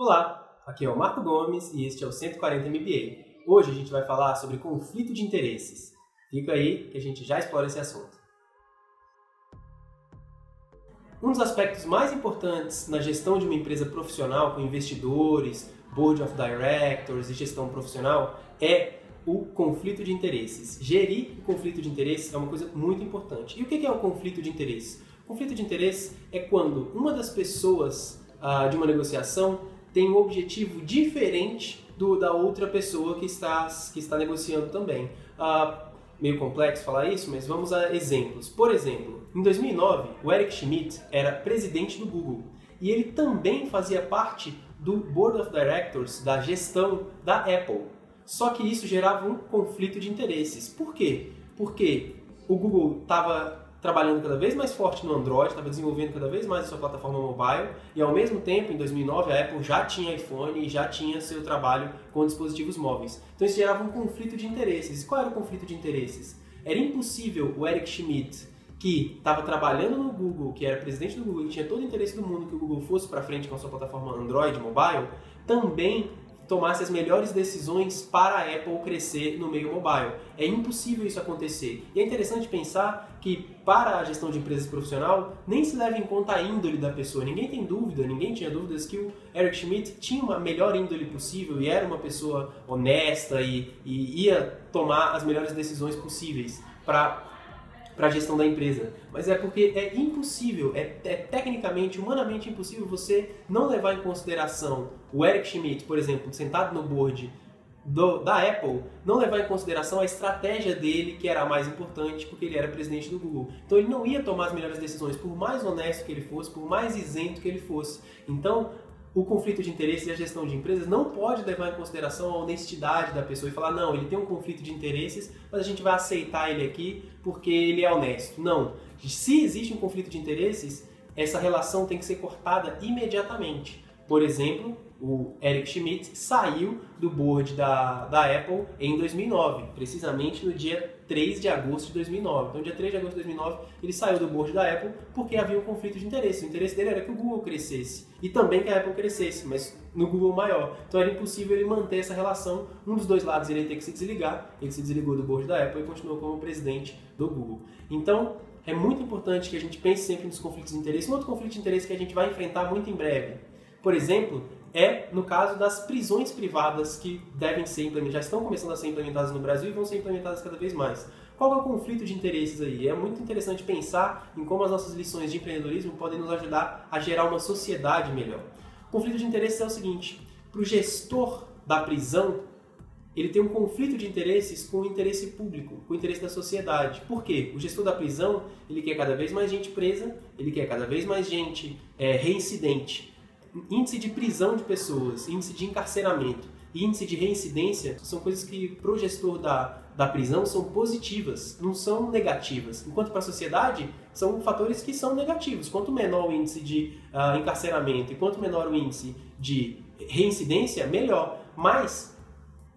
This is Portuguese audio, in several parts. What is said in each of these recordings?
Olá, aqui é o Marco Gomes e este é o 140 MBA. Hoje a gente vai falar sobre conflito de interesses. Fica aí que a gente já explora esse assunto. Um dos aspectos mais importantes na gestão de uma empresa profissional com investidores, board of directors e gestão profissional é o conflito de interesses. Gerir o conflito de interesses é uma coisa muito importante. E o que é o conflito de interesses? Conflito de interesses é quando uma das pessoas ah, de uma negociação tem um objetivo diferente do da outra pessoa que está, que está negociando também. Ah, meio complexo falar isso, mas vamos a exemplos. Por exemplo, em 2009, o Eric Schmidt era presidente do Google e ele também fazia parte do Board of Directors da gestão da Apple. Só que isso gerava um conflito de interesses. Por quê? Porque o Google estava trabalhando cada vez mais forte no Android, estava desenvolvendo cada vez mais a sua plataforma mobile e ao mesmo tempo, em 2009, a Apple já tinha iPhone e já tinha seu trabalho com dispositivos móveis. Então isso gerava um conflito de interesses. E qual era o conflito de interesses? Era impossível o Eric Schmidt, que estava trabalhando no Google, que era presidente do Google, e tinha todo o interesse do mundo que o Google fosse para frente com a sua plataforma Android mobile, também tomasse as melhores decisões para a Apple crescer no meio mobile. É impossível isso acontecer. E é interessante pensar que para a gestão de empresas profissional nem se leva em conta a índole da pessoa. Ninguém tem dúvida, ninguém tinha dúvidas que o Eric Schmidt tinha uma melhor índole possível e era uma pessoa honesta e, e ia tomar as melhores decisões possíveis para para a gestão da empresa. Mas é porque é impossível, é, é, tecnicamente, humanamente impossível você não levar em consideração o Eric Schmidt, por exemplo, sentado no board do, da Apple, não levar em consideração a estratégia dele, que era a mais importante, porque ele era presidente do Google. Então ele não ia tomar as melhores decisões, por mais honesto que ele fosse, por mais isento que ele fosse. Então o conflito de interesse e a gestão de empresas não pode levar em consideração a honestidade da pessoa e falar, não, ele tem um conflito de interesses, mas a gente vai aceitar ele aqui porque ele é honesto. Não. Se existe um conflito de interesses, essa relação tem que ser cortada imediatamente. Por exemplo, o Eric Schmidt saiu do board da, da Apple em 2009, precisamente no dia 3 de agosto de 2009. Então, dia 3 de agosto de 2009, ele saiu do board da Apple porque havia um conflito de interesse. O interesse dele era que o Google crescesse e também que a Apple crescesse, mas no Google maior. Então, era impossível ele manter essa relação. Um dos dois lados ele ia ter que se desligar. Ele se desligou do board da Apple e continuou como presidente do Google. Então, é muito importante que a gente pense sempre nos conflitos de interesse. Um outro conflito de interesse que a gente vai enfrentar muito em breve por exemplo, é no caso das prisões privadas que devem ser implementadas, já estão começando a ser implementadas no Brasil e vão ser implementadas cada vez mais. Qual é o conflito de interesses aí? É muito interessante pensar em como as nossas lições de empreendedorismo podem nos ajudar a gerar uma sociedade melhor. O conflito de interesses é o seguinte: para o gestor da prisão, ele tem um conflito de interesses com o interesse público, com o interesse da sociedade. Por quê? O gestor da prisão ele quer cada vez mais gente presa, ele quer cada vez mais gente é, reincidente índice de prisão de pessoas, índice de encarceramento e índice de reincidência são coisas que, para o gestor da, da prisão, são positivas, não são negativas. Enquanto para a sociedade, são fatores que são negativos. Quanto menor o índice de uh, encarceramento e quanto menor o índice de reincidência, melhor. Mas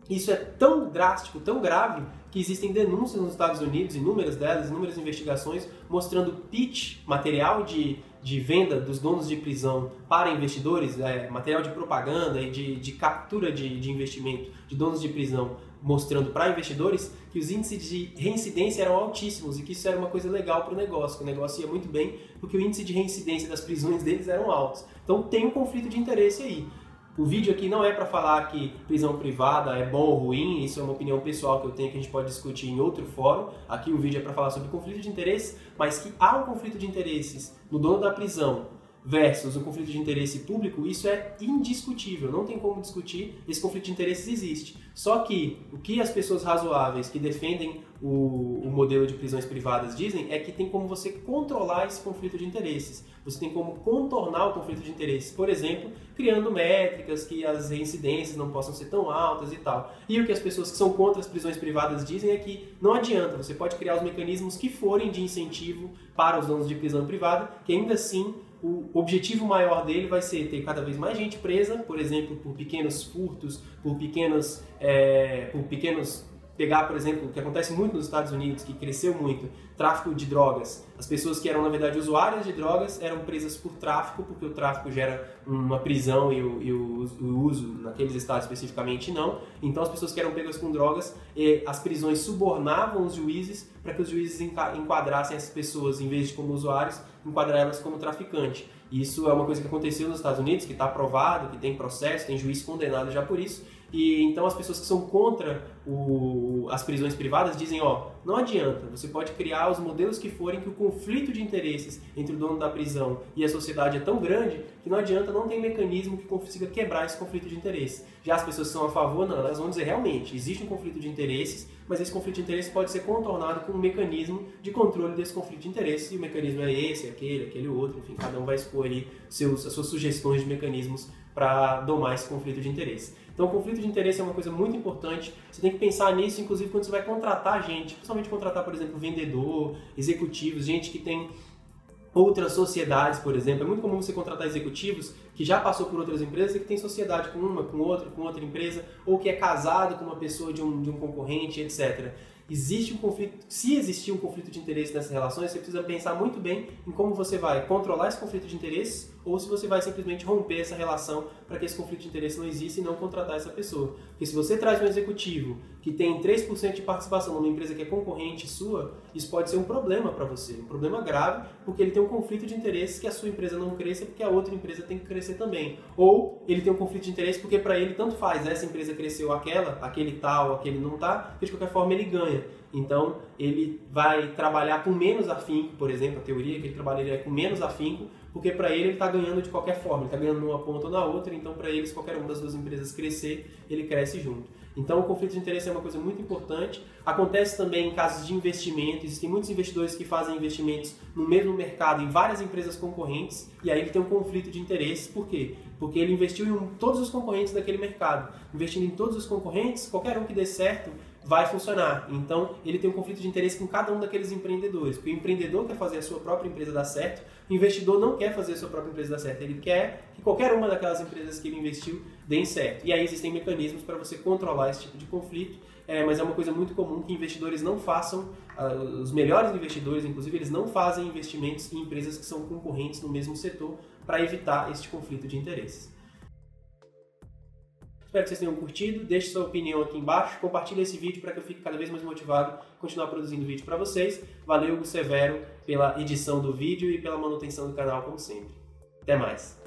isso é tão drástico, tão grave, que existem denúncias nos Estados Unidos, inúmeras delas, inúmeras investigações, mostrando pitch, material de, de venda dos donos de prisão para investidores, é, material de propaganda e de, de captura de, de investimento de donos de prisão, mostrando para investidores que os índices de reincidência eram altíssimos e que isso era uma coisa legal para o negócio, que o negócio ia muito bem, porque o índice de reincidência das prisões deles eram altos. Então tem um conflito de interesse aí. O vídeo aqui não é para falar que prisão privada é bom ou ruim, isso é uma opinião pessoal que eu tenho que a gente pode discutir em outro fórum. Aqui o vídeo é para falar sobre conflito de interesses, mas que há um conflito de interesses no dono da prisão versus o conflito de interesse público, isso é indiscutível, não tem como discutir, esse conflito de interesses existe. Só que o que as pessoas razoáveis que defendem o, o, modelo de prisões privadas dizem é que tem como você controlar esse conflito de interesses. Você tem como contornar o conflito de interesses, por exemplo, criando métricas que as reincidências não possam ser tão altas e tal. E o que as pessoas que são contra as prisões privadas dizem é que não adianta, você pode criar os mecanismos que forem de incentivo para os donos de prisão privada, que ainda assim o objetivo maior dele vai ser ter cada vez mais gente presa, por exemplo, por pequenos furtos, por pequenos, é, por pequenos pegar, por exemplo, o que acontece muito nos Estados Unidos, que cresceu muito, tráfico de drogas. As pessoas que eram, na verdade, usuárias de drogas eram presas por tráfico, porque o tráfico gera uma prisão e o, e o, o uso naqueles estados especificamente não. Então, as pessoas que eram pegas com drogas, as prisões subornavam os juízes para que os juízes enquadrassem essas pessoas, em vez de como usuários, enquadrar elas como traficante. Isso é uma coisa que aconteceu nos Estados Unidos, que está aprovado, que tem processo, tem juiz condenado já por isso. E então as pessoas que são contra o, as prisões privadas dizem, ó, não adianta, você pode criar os modelos que forem que o conflito de interesses entre o dono da prisão e a sociedade é tão grande que não adianta, não tem mecanismo que consiga quebrar esse conflito de interesses. Já as pessoas que são a favor, não, elas vão dizer realmente, existe um conflito de interesses, mas esse conflito de interesses pode ser contornado com um mecanismo de controle desse conflito de interesses, e o mecanismo é esse, aquele, aquele outro, enfim, cada um vai expor ali seus, as suas sugestões de mecanismos para domar esse conflito de interesse. Então, o conflito de interesse é uma coisa muito importante. Você tem que pensar nisso, inclusive, quando você vai contratar gente, principalmente contratar, por exemplo, vendedor, executivos, gente que tem outras sociedades, por exemplo. É muito comum você contratar executivos que já passou por outras empresas e que tem sociedade com uma, com outra, com outra empresa, ou que é casado com uma pessoa de um, de um concorrente, etc existe um conflito, se existir um conflito de interesse nessas relações, você precisa pensar muito bem em como você vai controlar esse conflito de interesses ou se você vai simplesmente romper essa relação para que esse conflito de interesse não exista e não contratar essa pessoa. Porque se você traz um executivo que tem 3% de participação numa empresa que é concorrente sua, isso pode ser um problema para você, um problema grave, porque ele tem um conflito de interesses que a sua empresa não cresça porque a outra empresa tem que crescer também. Ou ele tem um conflito de interesse porque para ele tanto faz, essa empresa cresceu aquela, aquele tal, aquele não tá, de qualquer forma ele ganha. Então, ele vai trabalhar com menos afinco, por exemplo, a teoria é que ele trabalharia com menos afinco, porque para ele ele está ganhando de qualquer forma, ele está ganhando numa ponta ou na outra, então para ele, se qualquer uma das duas empresas crescer, ele cresce junto. Então, o conflito de interesse é uma coisa muito importante. Acontece também em casos de investimento, existem muitos investidores que fazem investimentos no mesmo mercado, em várias empresas concorrentes, e aí ele tem um conflito de interesses, por quê? Porque ele investiu em todos os concorrentes daquele mercado. Investindo em todos os concorrentes, qualquer um que dê certo, vai funcionar. Então, ele tem um conflito de interesse com cada um daqueles empreendedores. Porque o empreendedor quer fazer a sua própria empresa dar certo, o investidor não quer fazer a sua própria empresa dar certo. Ele quer que qualquer uma daquelas empresas que ele investiu dê certo. E aí existem mecanismos para você controlar esse tipo de conflito. É, mas é uma coisa muito comum que investidores não façam, uh, os melhores investidores, inclusive, eles não fazem investimentos em empresas que são concorrentes no mesmo setor para evitar este conflito de interesses. Espero que vocês tenham curtido. Deixe sua opinião aqui embaixo. Compartilhe esse vídeo para que eu fique cada vez mais motivado a continuar produzindo vídeo para vocês. Valeu, Severo, pela edição do vídeo e pela manutenção do canal, como sempre. Até mais!